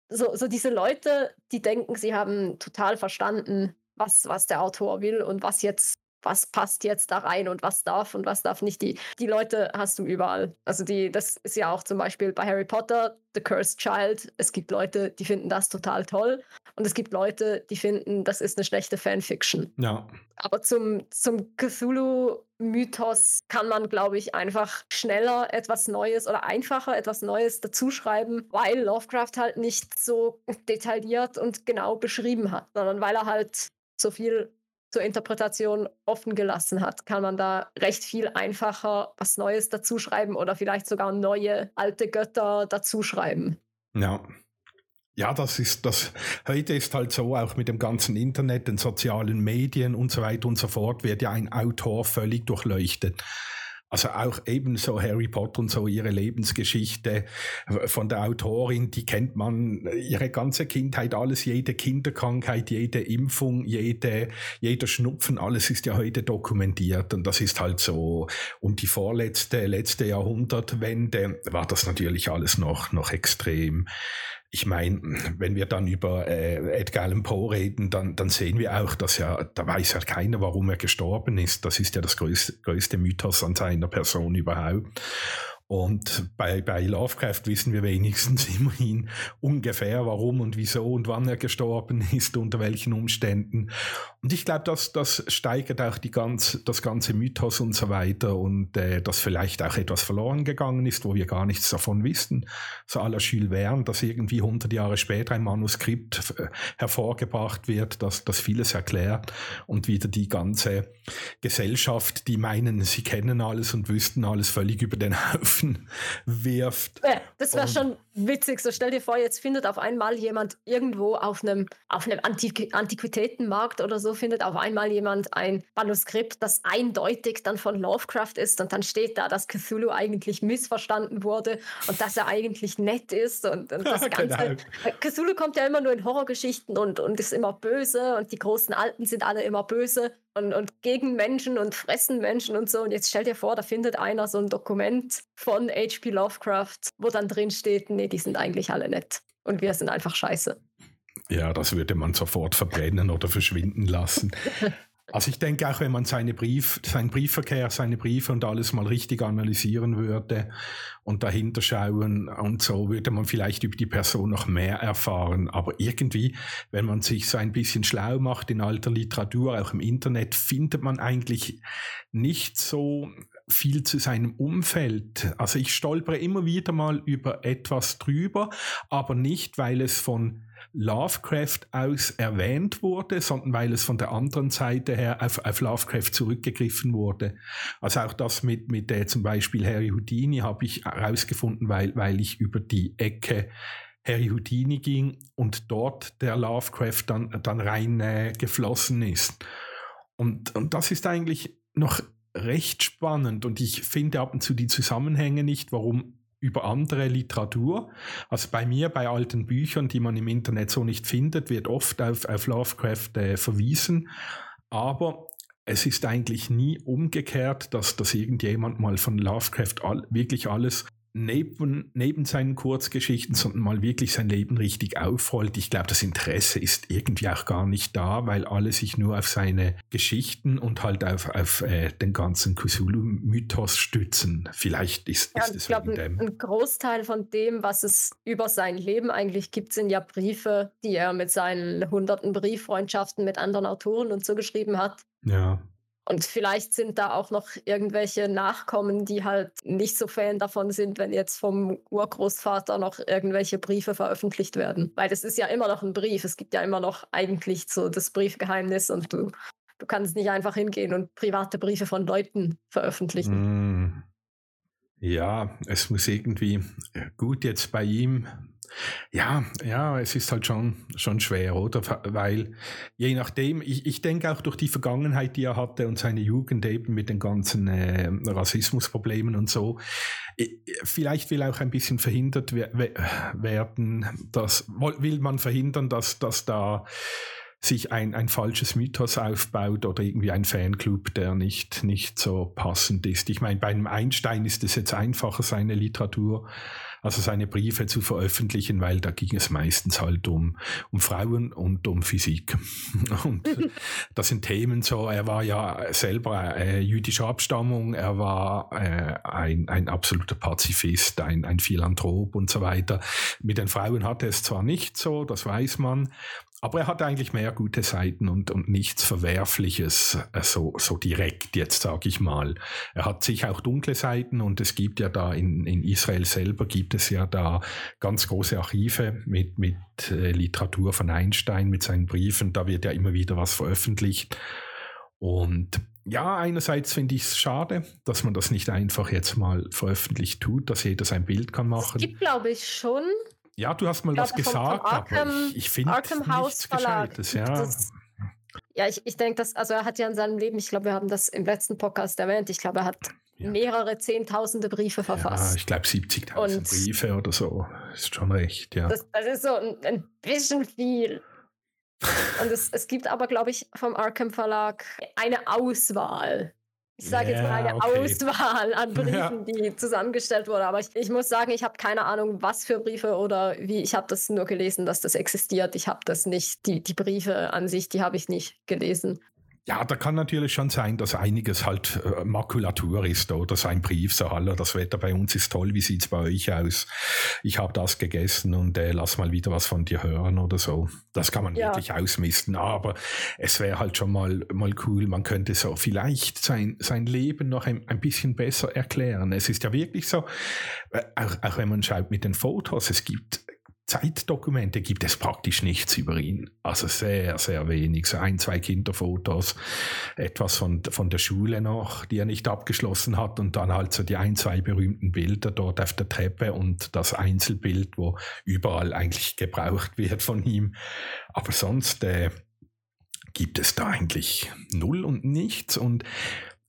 So, so diese Leute, die denken, sie haben total verstanden, was, was der Autor will und was jetzt was passt jetzt da rein und was darf und was darf nicht. Die, die Leute hast du überall. Also die, das ist ja auch zum Beispiel bei Harry Potter, The Cursed Child. Es gibt Leute, die finden das total toll und es gibt Leute, die finden, das ist eine schlechte Fanfiction. Ja. Aber zum, zum Cthulhu-Mythos kann man, glaube ich, einfach schneller etwas Neues oder einfacher etwas Neues dazuschreiben, weil Lovecraft halt nicht so detailliert und genau beschrieben hat, sondern weil er halt so viel zur Interpretation offen gelassen hat, kann man da recht viel einfacher was Neues dazuschreiben oder vielleicht sogar neue alte Götter dazuschreiben. Ja. Ja, das ist das. Heute ist halt so, auch mit dem ganzen Internet, den sozialen Medien und so weiter und so fort, wird ja ein Autor völlig durchleuchtet. Also auch ebenso Harry Potter und so ihre Lebensgeschichte von der Autorin, die kennt man ihre ganze Kindheit, alles, jede Kinderkrankheit, jede Impfung, jede, jeder Schnupfen, alles ist ja heute dokumentiert und das ist halt so. Um die vorletzte, letzte Jahrhundertwende war das natürlich alles noch, noch extrem ich meine, wenn wir dann über äh, Edgar Allan Poe reden, dann, dann sehen wir auch, dass ja, da weiß ja keiner, warum er gestorben ist. Das ist ja das größte, größte Mythos an seiner Person überhaupt. Und bei, bei Lovecraft wissen wir wenigstens immerhin ungefähr, warum und wieso und wann er gestorben ist, unter welchen Umständen. Und ich glaube, das, das steigert auch die ganz, das ganze Mythos und so weiter und äh, dass vielleicht auch etwas verloren gegangen ist, wo wir gar nichts davon wissen. So à la Jules Verne, dass irgendwie 100 Jahre später ein Manuskript äh, hervorgebracht wird, das, das vieles erklärt und wieder die ganze Gesellschaft, die meinen, sie kennen alles und wüssten alles völlig über den Haufen Haufen wirft. Ja, das wäre schon witzig. So stell dir vor, jetzt findet auf einmal jemand irgendwo auf einem, auf einem Antiqu Antiquitätenmarkt oder so, findet auf einmal jemand ein Manuskript, das eindeutig dann von Lovecraft ist und dann steht da, dass Cthulhu eigentlich missverstanden wurde und dass er eigentlich nett ist und, und das Ganze. Cthulhu kommt ja immer nur in Horrorgeschichten und, und ist immer böse und die großen Alten sind alle immer böse und, und gegen Menschen und fressen Menschen und so. Und jetzt stell dir vor, da findet einer so ein Dokument von H.P. Lovecraft, wo dann drin steht, nee, die sind eigentlich alle nett. Und wir sind einfach scheiße. Ja, das würde man sofort verbrennen oder verschwinden lassen. Also ich denke auch, wenn man seine Brief, seinen Briefverkehr, seine Briefe und alles mal richtig analysieren würde und dahinter schauen und so, würde man vielleicht über die Person noch mehr erfahren. Aber irgendwie, wenn man sich so ein bisschen schlau macht in alter Literatur, auch im Internet, findet man eigentlich nicht so viel zu seinem Umfeld. Also ich stolpere immer wieder mal über etwas drüber, aber nicht, weil es von Lovecraft aus erwähnt wurde, sondern weil es von der anderen Seite her auf, auf Lovecraft zurückgegriffen wurde. Also auch das mit, mit äh, zum Beispiel Harry Houdini habe ich herausgefunden, weil, weil ich über die Ecke Harry Houdini ging und dort der Lovecraft dann, dann rein äh, geflossen ist. Und, und das ist eigentlich noch recht spannend und ich finde ab und zu die Zusammenhänge nicht, warum über andere Literatur. Also bei mir, bei alten Büchern, die man im Internet so nicht findet, wird oft auf, auf Lovecraft äh, verwiesen. Aber es ist eigentlich nie umgekehrt, dass, dass irgendjemand mal von Lovecraft all, wirklich alles neben, neben seinen Kurzgeschichten, sondern mal wirklich sein Leben richtig aufrollt. Ich glaube, das Interesse ist irgendwie auch gar nicht da, weil alle sich nur auf seine Geschichten und halt auf, auf äh, den ganzen Cthulhu-Mythos stützen. Vielleicht ist, ja, ist es ich glaube, ein, ein Großteil von dem, was es über sein Leben eigentlich gibt, sind ja Briefe, die er mit seinen hunderten Brieffreundschaften mit anderen Autoren und so geschrieben hat. Ja. Und vielleicht sind da auch noch irgendwelche Nachkommen, die halt nicht so Fan davon sind, wenn jetzt vom Urgroßvater noch irgendwelche Briefe veröffentlicht werden. Weil das ist ja immer noch ein Brief. Es gibt ja immer noch eigentlich so das Briefgeheimnis und du, du kannst nicht einfach hingehen und private Briefe von Leuten veröffentlichen. Mm. Ja, es muss irgendwie äh, gut jetzt bei ihm ja, ja, es ist halt schon, schon schwer, oder? Weil je nachdem, ich, ich denke auch durch die Vergangenheit, die er hatte und seine Jugend eben mit den ganzen äh, Rassismusproblemen und so, vielleicht will auch ein bisschen verhindert werden, dass, will man verhindern, dass, dass da sich ein, ein falsches Mythos aufbaut oder irgendwie ein Fanclub, der nicht, nicht so passend ist. Ich meine, bei einem Einstein ist es jetzt einfacher, seine Literatur also seine Briefe zu veröffentlichen, weil da ging es meistens halt um, um Frauen und um Physik. Und das sind Themen so, er war ja selber äh, jüdischer Abstammung, er war äh, ein, ein absoluter Pazifist, ein, ein Philanthrop und so weiter. Mit den Frauen hatte es zwar nicht so, das weiß man, aber er hat eigentlich mehr gute Seiten und, und nichts Verwerfliches, äh, so, so direkt jetzt, sage ich mal. Er hat sicher auch dunkle Seiten und es gibt ja da in, in Israel selber, gibt es ja da ganz große Archive mit, mit äh, Literatur von Einstein, mit seinen Briefen. Da wird ja immer wieder was veröffentlicht. Und ja, einerseits finde ich es schade, dass man das nicht einfach jetzt mal veröffentlicht tut, dass jeder sein Bild kann machen. Es gibt, glaube ich, schon ja, du hast mal was gesagt, Arkham, aber ich, ich finde nichts Gescheites. Ja. Das, ja, ich, ich denke, dass, also er hat ja in seinem Leben, ich glaube, wir haben das im letzten Podcast erwähnt, ich glaube, er hat ja. mehrere Zehntausende Briefe verfasst. Ja, ich glaube 70.000 Briefe oder so. Ist schon recht, ja. Das, das ist so ein, ein bisschen viel. Und es, es gibt aber, glaube ich, vom Arkham Verlag eine Auswahl ich sage yeah, jetzt mal eine okay. Auswahl an Briefen, ja. die zusammengestellt wurde. Aber ich, ich muss sagen, ich habe keine Ahnung, was für Briefe oder wie. Ich habe das nur gelesen, dass das existiert. Ich habe das nicht, die, die Briefe an sich, die habe ich nicht gelesen. Ja, da kann natürlich schon sein, dass einiges halt äh, Makulatur ist oder sein Brief so, hallo, das Wetter bei uns ist toll, wie sieht's bei euch aus? Ich habe das gegessen und äh, lass mal wieder was von dir hören oder so. Das kann man ja. wirklich ausmisten, aber es wäre halt schon mal, mal cool, man könnte so vielleicht sein, sein Leben noch ein, ein bisschen besser erklären. Es ist ja wirklich so, äh, auch, auch wenn man schaut mit den Fotos, es gibt Zeitdokumente gibt es praktisch nichts über ihn. Also sehr, sehr wenig. So ein, zwei Kinderfotos, etwas von, von der Schule noch, die er nicht abgeschlossen hat und dann halt so die ein, zwei berühmten Bilder dort auf der Treppe und das Einzelbild, wo überall eigentlich gebraucht wird von ihm. Aber sonst äh, gibt es da eigentlich null und nichts und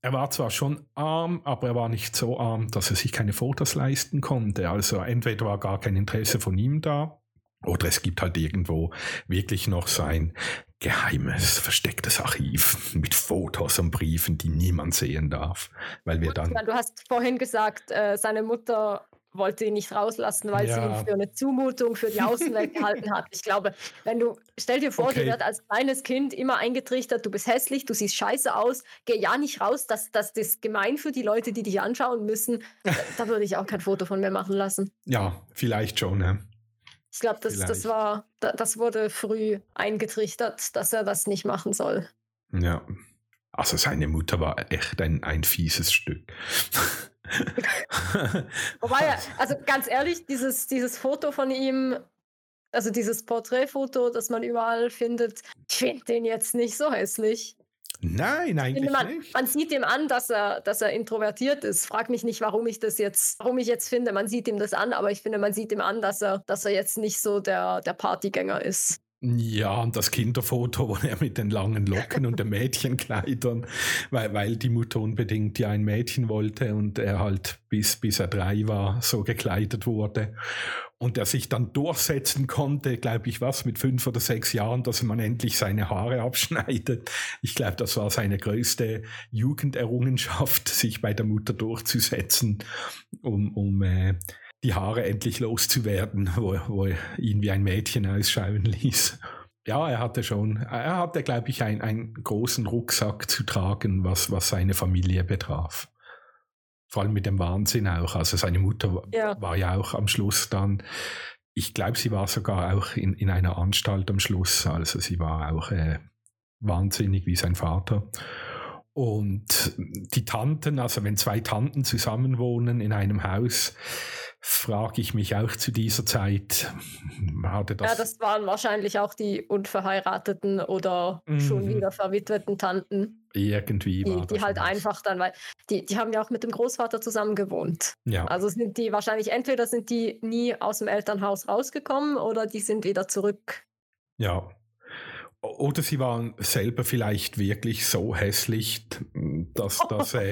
er war zwar schon arm, aber er war nicht so arm, dass er sich keine Fotos leisten konnte. Also entweder war gar kein Interesse von ihm da, oder es gibt halt irgendwo wirklich noch sein geheimes, verstecktes Archiv mit Fotos und Briefen, die niemand sehen darf. Weil wir dann. Du hast vorhin gesagt, äh, seine Mutter wollte ihn nicht rauslassen, weil ja. sie ihn für eine Zumutung für die Außenwelt gehalten hat. Ich glaube, wenn du, stell dir vor, okay. dir wird als kleines Kind immer eingetrichtert, du bist hässlich, du siehst scheiße aus, geh ja nicht raus, das, das, das ist gemein für die Leute, die dich anschauen müssen. Da, da würde ich auch kein Foto von mir machen lassen. Ja, vielleicht schon, ja. Ich glaube, das, das war, das wurde früh eingetrichtert, dass er das nicht machen soll. Ja. Also seine Mutter war echt ein, ein fieses Stück. Wobei, also ganz ehrlich, dieses, dieses Foto von ihm, also dieses Porträtfoto, das man überall findet, ich finde den jetzt nicht so hässlich. Nein, eigentlich man, nicht. Man sieht ihm an, dass er, dass er introvertiert ist. Frag mich nicht, warum ich das jetzt, warum ich jetzt finde. Man sieht ihm das an, aber ich finde, man sieht ihm an, dass er, dass er jetzt nicht so der, der Partygänger ist. Ja, und das Kinderfoto, wo er mit den langen Locken und den Mädchenkleidern, weil, weil die Mutter unbedingt ja ein Mädchen wollte und er halt bis, bis er drei war so gekleidet wurde. Und er sich dann durchsetzen konnte, glaube ich, was, mit fünf oder sechs Jahren, dass man endlich seine Haare abschneidet. Ich glaube, das war seine größte Jugenderrungenschaft, sich bei der Mutter durchzusetzen, um, um äh, die Haare endlich loszuwerden, wo, wo ihn wie ein Mädchen ausschauen ließ. Ja, er hatte schon, er hatte, glaube ich, ein, einen großen Rucksack zu tragen, was, was seine Familie betraf. Vor allem mit dem Wahnsinn auch. Also seine Mutter ja. war ja auch am Schluss dann, ich glaube, sie war sogar auch in, in einer Anstalt am Schluss. Also sie war auch äh, wahnsinnig wie sein Vater. Und die Tanten, also wenn zwei Tanten zusammenwohnen in einem Haus, frage ich mich auch zu dieser Zeit, hatte das. Ja, das waren wahrscheinlich auch die unverheirateten oder mhm. schon wieder verwitweten Tanten. Irgendwie die, die halt was. einfach dann, weil die, die haben ja auch mit dem Großvater zusammen gewohnt. Ja. Also sind die wahrscheinlich entweder sind die nie aus dem Elternhaus rausgekommen oder die sind wieder zurück. Ja, oder sie waren selber vielleicht wirklich so hässlich, dass, dass äh,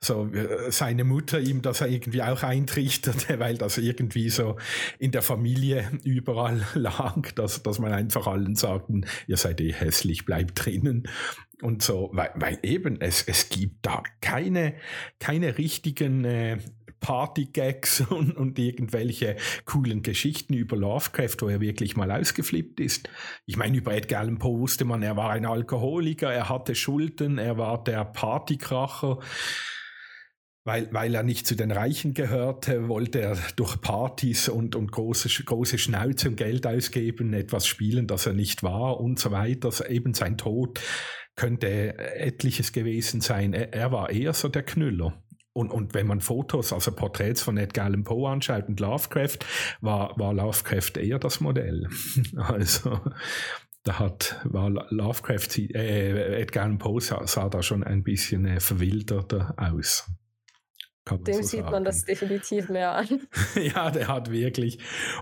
so, seine Mutter ihm das irgendwie auch eintrichterte, weil das irgendwie so in der Familie überall lag, dass, dass man einfach allen sagten, ihr seid eh hässlich, bleibt drinnen. Und so, weil, weil eben es, es gibt da keine, keine richtigen äh, Party-Gags und, und irgendwelche coolen Geschichten über Lovecraft, wo er wirklich mal ausgeflippt ist. Ich meine, über Edgar Allan Poe wusste man, er war ein Alkoholiker, er hatte Schulden, er war der Partykracher. Weil, weil er nicht zu den Reichen gehörte, wollte er durch Partys und, und große, große Schnauze und Geld ausgeben, etwas spielen, das er nicht war und so weiter. Also eben sein Tod könnte etliches gewesen sein. Er, er war eher so der Knüller. Und, und wenn man Fotos, also Porträts von Edgar Allan Poe anschaut und Lovecraft, war, war Lovecraft eher das Modell. also da hat, war Lovecraft, äh, Edgar Allan Poe sah, sah da schon ein bisschen äh, verwilderter aus. Dem so sieht man das definitiv mehr an. ja, der hat wirklich.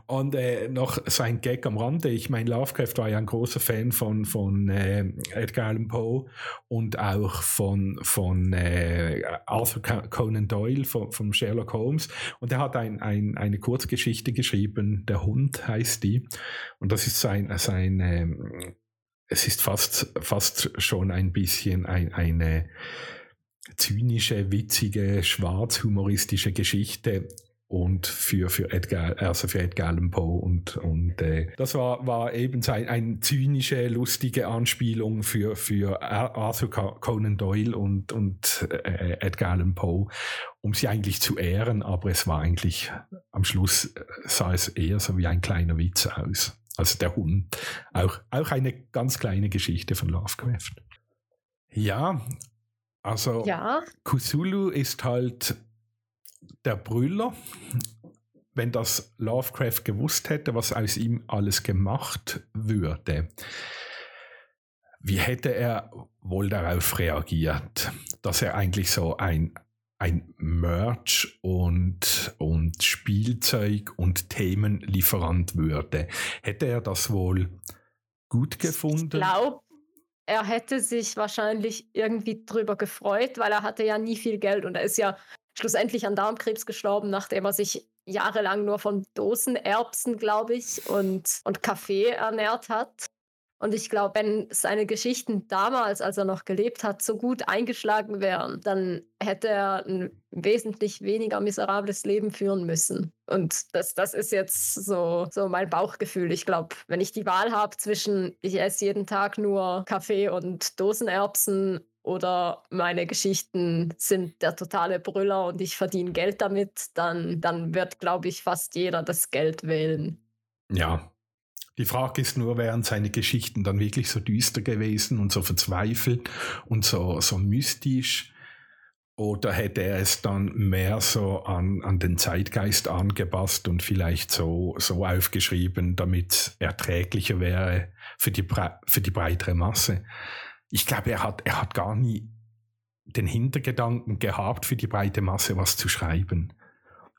Und äh, noch sein Gag am Rande. Ich meine, Lovecraft war ja ein großer Fan von, von äh, Edgar Allan Poe und auch von, von äh, Arthur Conan Doyle, von, von Sherlock Holmes. Und er hat ein, ein, eine Kurzgeschichte geschrieben, Der Hund heißt die. Und das ist sein, sein ähm, es ist fast, fast schon ein bisschen ein, eine zynische, witzige, schwarzhumoristische Geschichte und für, für Edgar, also für Edgar Allan Poe und, und äh, das war, war eben ein, eine zynische, lustige Anspielung für, für Arthur Conan Doyle und, und äh, Edgar Allan Poe, um sie eigentlich zu ehren, aber es war eigentlich, am Schluss äh, sah es eher so wie ein kleiner Witz aus. Also der Hund. Auch, auch eine ganz kleine Geschichte von Lovecraft. Ja, also ja. Cthulhu ist halt der Brüller. Wenn das Lovecraft gewusst hätte, was aus ihm alles gemacht würde, wie hätte er wohl darauf reagiert, dass er eigentlich so ein, ein Merch und, und Spielzeug und Themenlieferant würde? Hätte er das wohl gut gefunden? Ich glaube, er hätte sich wahrscheinlich irgendwie drüber gefreut, weil er hatte ja nie viel Geld und er ist ja schlussendlich an Darmkrebs gestorben, nachdem er sich jahrelang nur von Dosenerbsen, glaube ich, und, und Kaffee ernährt hat. Und ich glaube, wenn seine Geschichten damals, als er noch gelebt hat, so gut eingeschlagen wären, dann hätte er ein wesentlich weniger miserables Leben führen müssen. Und das, das ist jetzt so, so mein Bauchgefühl. Ich glaube, wenn ich die Wahl habe zwischen, ich esse jeden Tag nur Kaffee und Dosenerbsen oder meine Geschichten sind der totale Brüller und ich verdiene Geld damit, dann, dann wird, glaube ich, fast jeder das Geld wählen. Ja, die Frage ist nur, wären seine Geschichten dann wirklich so düster gewesen und so verzweifelt und so, so mystisch? Oder hätte er es dann mehr so an, an den Zeitgeist angepasst und vielleicht so, so aufgeschrieben, damit es erträglicher wäre für die, für die breitere Masse? Ich glaube, er hat, er hat gar nie den Hintergedanken gehabt, für die breite Masse was zu schreiben.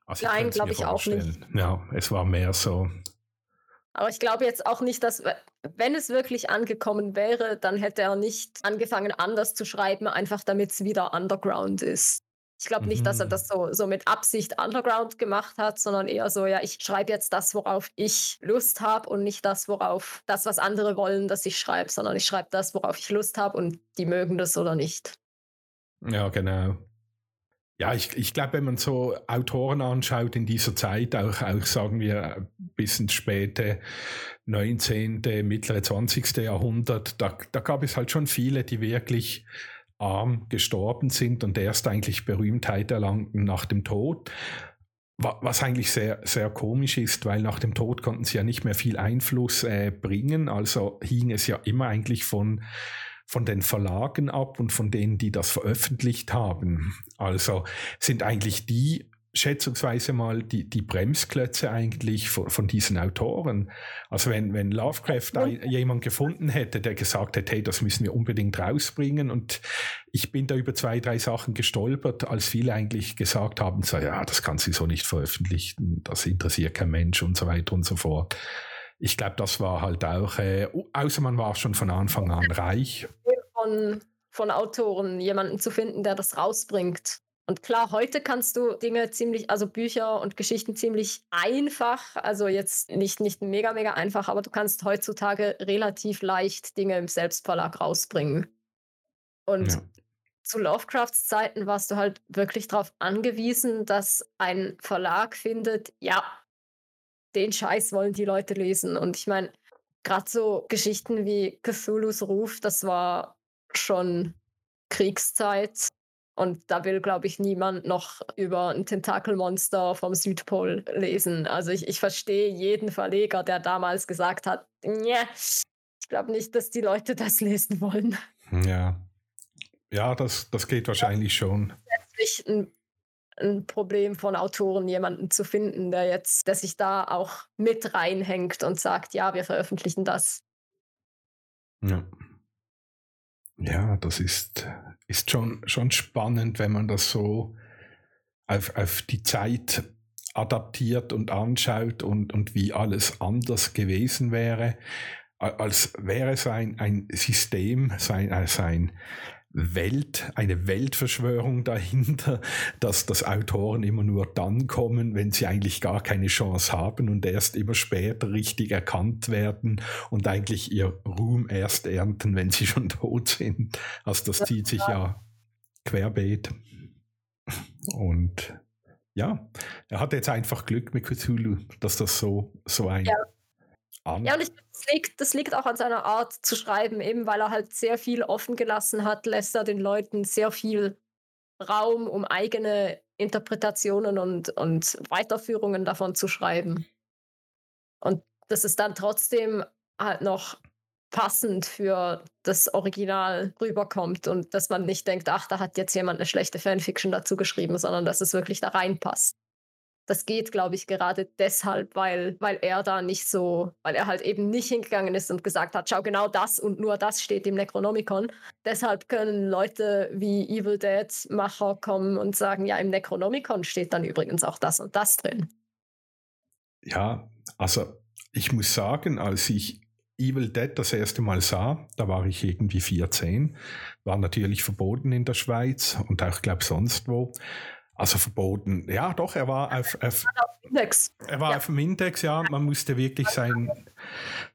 Also Nein, glaube ich auch nicht. Ja, es war mehr so, aber ich glaube jetzt auch nicht, dass, wenn es wirklich angekommen wäre, dann hätte er nicht angefangen, anders zu schreiben, einfach damit es wieder Underground ist. Ich glaube nicht, dass er mhm. das so, so mit Absicht Underground gemacht hat, sondern eher so, ja, ich schreibe jetzt das, worauf ich Lust habe und nicht das, worauf das, was andere wollen, dass ich schreibe, sondern ich schreibe das, worauf ich Lust habe und die mögen das oder nicht. Ja, genau. Ja, ich, ich glaube, wenn man so Autoren anschaut in dieser Zeit, auch, auch sagen wir bis ins späte 19., mittlere 20. Jahrhundert, da, da gab es halt schon viele, die wirklich arm gestorben sind und erst eigentlich Berühmtheit erlangten nach dem Tod. Was eigentlich sehr, sehr komisch ist, weil nach dem Tod konnten sie ja nicht mehr viel Einfluss äh, bringen. Also hing es ja immer eigentlich von von den Verlagen ab und von denen, die das veröffentlicht haben. Also sind eigentlich die schätzungsweise mal die, die Bremsklötze eigentlich von, von diesen Autoren. Also wenn, wenn Lovecraft ein, jemand gefunden hätte, der gesagt hätte, hey, das müssen wir unbedingt rausbringen und ich bin da über zwei, drei Sachen gestolpert, als viele eigentlich gesagt haben, so, ja, das kannst du so nicht veröffentlichen, das interessiert kein Mensch und so weiter und so fort. Ich glaube, das war halt auch, äh, außer man war schon von Anfang an reich. Von, von Autoren jemanden zu finden, der das rausbringt. Und klar, heute kannst du Dinge ziemlich, also Bücher und Geschichten ziemlich einfach, also jetzt nicht, nicht mega, mega einfach, aber du kannst heutzutage relativ leicht Dinge im Selbstverlag rausbringen. Und ja. zu Lovecrafts Zeiten warst du halt wirklich darauf angewiesen, dass ein Verlag findet, ja, den Scheiß wollen die Leute lesen. Und ich meine, gerade so Geschichten wie Cthulhu's Ruf, das war schon Kriegszeit. Und da will, glaube ich, niemand noch über ein Tentakelmonster vom Südpol lesen. Also ich, ich verstehe jeden Verleger, der damals gesagt hat, yeah, ich glaube nicht, dass die Leute das lesen wollen. Ja. Ja, das, das geht wahrscheinlich schon. Letztlich ein, ein Problem von Autoren, jemanden zu finden, der jetzt, der sich da auch mit reinhängt und sagt, ja, wir veröffentlichen das. Ja. Ja, das ist, ist schon, schon spannend, wenn man das so auf, auf die Zeit adaptiert und anschaut und, und wie alles anders gewesen wäre, als wäre es ein, System, sein, äh, sein Welt, eine Weltverschwörung dahinter, dass das Autoren immer nur dann kommen, wenn sie eigentlich gar keine Chance haben und erst immer später richtig erkannt werden und eigentlich ihr Ruhm erst ernten, wenn sie schon tot sind. Also das zieht sich ja querbeet. Und ja, er hat jetzt einfach Glück mit Cthulhu, dass das so, so ein ja an. Ja, und ich, das, liegt, das liegt auch an seiner Art zu schreiben, eben weil er halt sehr viel offen gelassen hat, lässt er den Leuten sehr viel Raum, um eigene Interpretationen und, und Weiterführungen davon zu schreiben. Und das ist dann trotzdem halt noch passend für das Original rüberkommt und dass man nicht denkt, ach, da hat jetzt jemand eine schlechte Fanfiction dazu geschrieben, sondern dass es wirklich da reinpasst das geht, glaube ich, gerade deshalb, weil, weil er da nicht so, weil er halt eben nicht hingegangen ist und gesagt hat, schau, genau das und nur das steht im Necronomicon. Deshalb können Leute wie Evil Dead-Macher kommen und sagen, ja, im Necronomicon steht dann übrigens auch das und das drin. Ja, also ich muss sagen, als ich Evil Dead das erste Mal sah, da war ich irgendwie 14, war natürlich verboten in der Schweiz und auch, glaube sonst wo. Also verboten. Ja, doch, er war auf, auf. Er war ja. auf dem Index, ja. Man musste wirklich sein,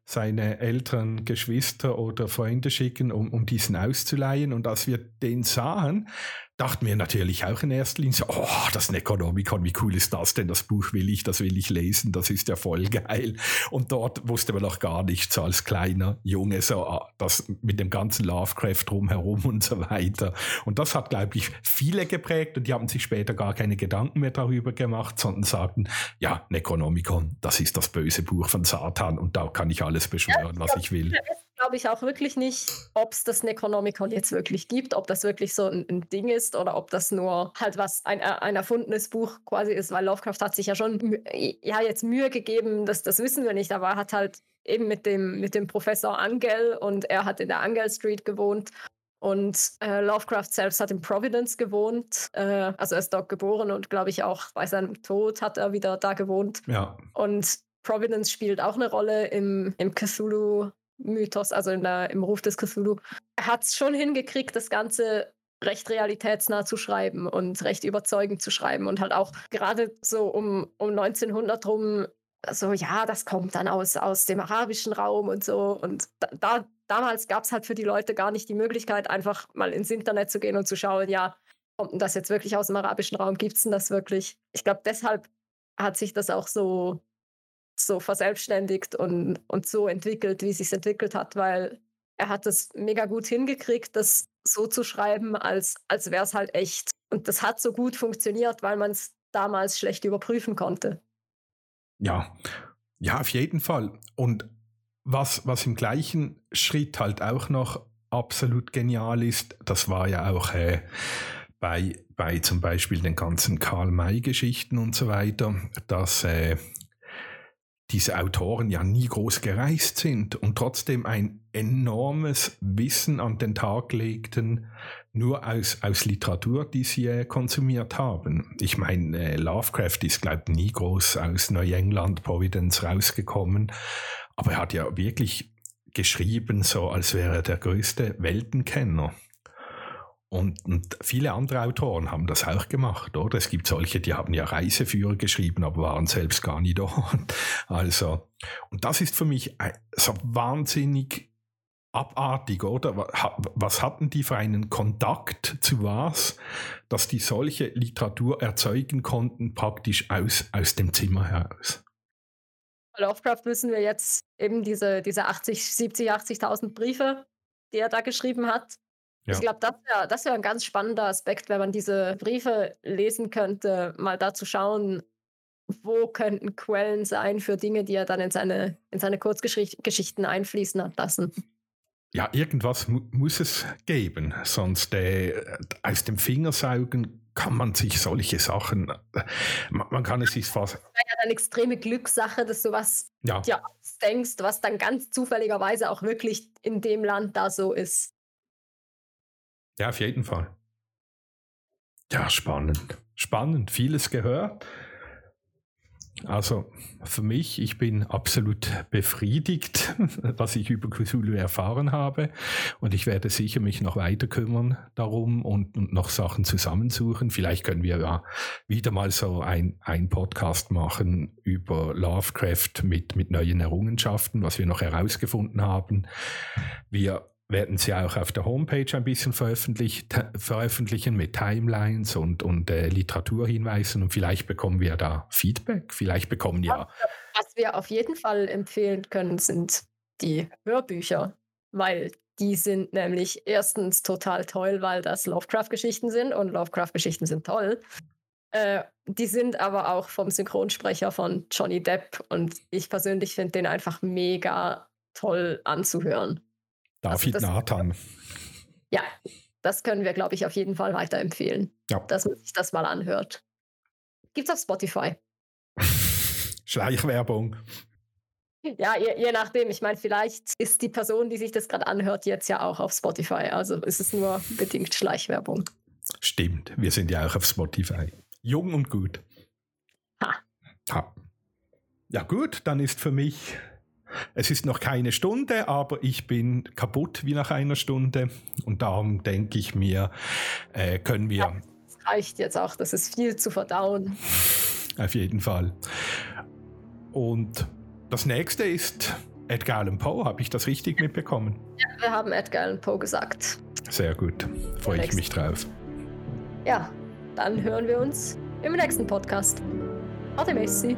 seine Eltern, Geschwister oder Freunde schicken, um, um diesen auszuleihen. Und als wir den sahen, dachten wir natürlich auch in erster Linie, oh, das Necronomicon, wie cool ist das denn? Das Buch will ich, das will ich lesen, das ist ja voll geil. Und dort wusste man noch gar nichts als kleiner Junge, so ah, das mit dem ganzen Lovecraft drumherum und so weiter. Und das hat, glaube ich, viele geprägt und die haben sich später gar keine Gedanken mehr darüber gemacht, sondern sagten, ja, Necronomicon, das ist das böse Buch von Satan und da kann ich alles beschwören, ja, was ich will glaube ich auch wirklich nicht, ob es das Necronomicon jetzt wirklich gibt, ob das wirklich so ein, ein, Ding ist oder ob das nur halt was ein, ein erfundenes Buch quasi ist, weil Lovecraft hat sich ja schon ja jetzt Mühe gegeben, das, das wissen wir nicht, aber er hat halt eben mit dem, mit dem Professor Angel und er hat in der Angel Street gewohnt und äh, Lovecraft selbst hat in Providence gewohnt. Äh, also er ist dort geboren und glaube ich auch bei seinem Tod hat er wieder da gewohnt. Ja. Und Providence spielt auch eine Rolle im, im Cthulhu Mythos, also der, im Ruf des Cthulhu. Hat es schon hingekriegt, das Ganze recht realitätsnah zu schreiben und recht überzeugend zu schreiben und halt auch gerade so um, um 1900 rum so, ja, das kommt dann aus, aus dem arabischen Raum und so. Und da, da damals gab es halt für die Leute gar nicht die Möglichkeit, einfach mal ins Internet zu gehen und zu schauen, ja, kommt denn das jetzt wirklich aus dem arabischen Raum? Gibt es denn das wirklich? Ich glaube, deshalb hat sich das auch so so verselbstständigt und, und so entwickelt, wie es sich entwickelt hat, weil er hat es mega gut hingekriegt, das so zu schreiben, als, als wäre es halt echt. Und das hat so gut funktioniert, weil man es damals schlecht überprüfen konnte. Ja, ja, auf jeden Fall. Und was, was im gleichen Schritt halt auch noch absolut genial ist, das war ja auch äh, bei, bei zum Beispiel den ganzen Karl-May-Geschichten und so weiter, dass äh, diese Autoren ja nie groß gereist sind und trotzdem ein enormes Wissen an den Tag legten, nur aus, aus Literatur, die sie äh, konsumiert haben. Ich meine, äh, Lovecraft ist, glaube ich, nie groß aus Neuengland, Providence rausgekommen, aber er hat ja wirklich geschrieben, so als wäre er der größte Weltenkenner. Und, und, viele andere Autoren haben das auch gemacht, oder? Es gibt solche, die haben ja Reiseführer geschrieben, aber waren selbst gar nicht dort. Also, und das ist für mich so wahnsinnig abartig, oder? Was hatten die für einen Kontakt zu was, dass die solche Literatur erzeugen konnten, praktisch aus, aus dem Zimmer heraus? Lovecraft wissen wir jetzt eben diese, diese 80, 70, 80.000 Briefe, die er da geschrieben hat. Ja. Ich glaube, das wäre das wär ein ganz spannender Aspekt, wenn man diese Briefe lesen könnte, mal da zu schauen, wo könnten Quellen sein für Dinge, die er dann in seine, in seine Kurzgeschichten einfließen hat lassen. Ja, irgendwas mu muss es geben, sonst äh, aus dem Fingersaugen kann man sich solche Sachen, äh, man, man kann es sich fast. Das ist ja eine extreme Glückssache, dass du was ja. dir denkst, was dann ganz zufälligerweise auch wirklich in dem Land da so ist. Ja, auf jeden Fall. Ja, spannend. Spannend. Vieles gehört. Also für mich, ich bin absolut befriedigt, was ich über Cthulhu erfahren habe. Und ich werde sicher mich noch weiter kümmern darum und, und noch Sachen zusammensuchen. Vielleicht können wir ja wieder mal so ein, ein Podcast machen über Lovecraft mit, mit neuen Errungenschaften, was wir noch herausgefunden haben. Wir werden sie auch auf der Homepage ein bisschen veröffentlichen mit Timelines und, und äh, Literaturhinweisen und vielleicht bekommen wir da Feedback, vielleicht bekommen ja. Was wir auf jeden Fall empfehlen können, sind die Hörbücher, weil die sind nämlich erstens total toll, weil das Lovecraft-Geschichten sind und Lovecraft-Geschichten sind toll. Äh, die sind aber auch vom Synchronsprecher von Johnny Depp und ich persönlich finde den einfach mega toll anzuhören. David also Nathan. Ja, das können wir, glaube ich, auf jeden Fall weiterempfehlen, ja. dass man sich das mal anhört. Gibt es auf Spotify. Schleichwerbung. Ja, je, je, nachdem. Ich meine, vielleicht ist die Person, die sich das gerade anhört, jetzt ja auch auf Spotify. Also ist es nur bedingt Schleichwerbung. Stimmt, wir sind ja auch auf Spotify. Jung und gut. Ha. ha. Ja gut, dann ist für mich es ist noch keine Stunde, aber ich bin kaputt wie nach einer Stunde. Und darum denke ich mir, äh, können wir. Ja, das reicht jetzt auch, das ist viel zu verdauen. Auf jeden Fall. Und das nächste ist Edgar Allan Poe. Habe ich das richtig mitbekommen? Ja, wir haben Edgar Allan Poe gesagt. Sehr gut. Freue ich mich drauf. Ja, dann hören wir uns im nächsten Podcast. Ade Messi.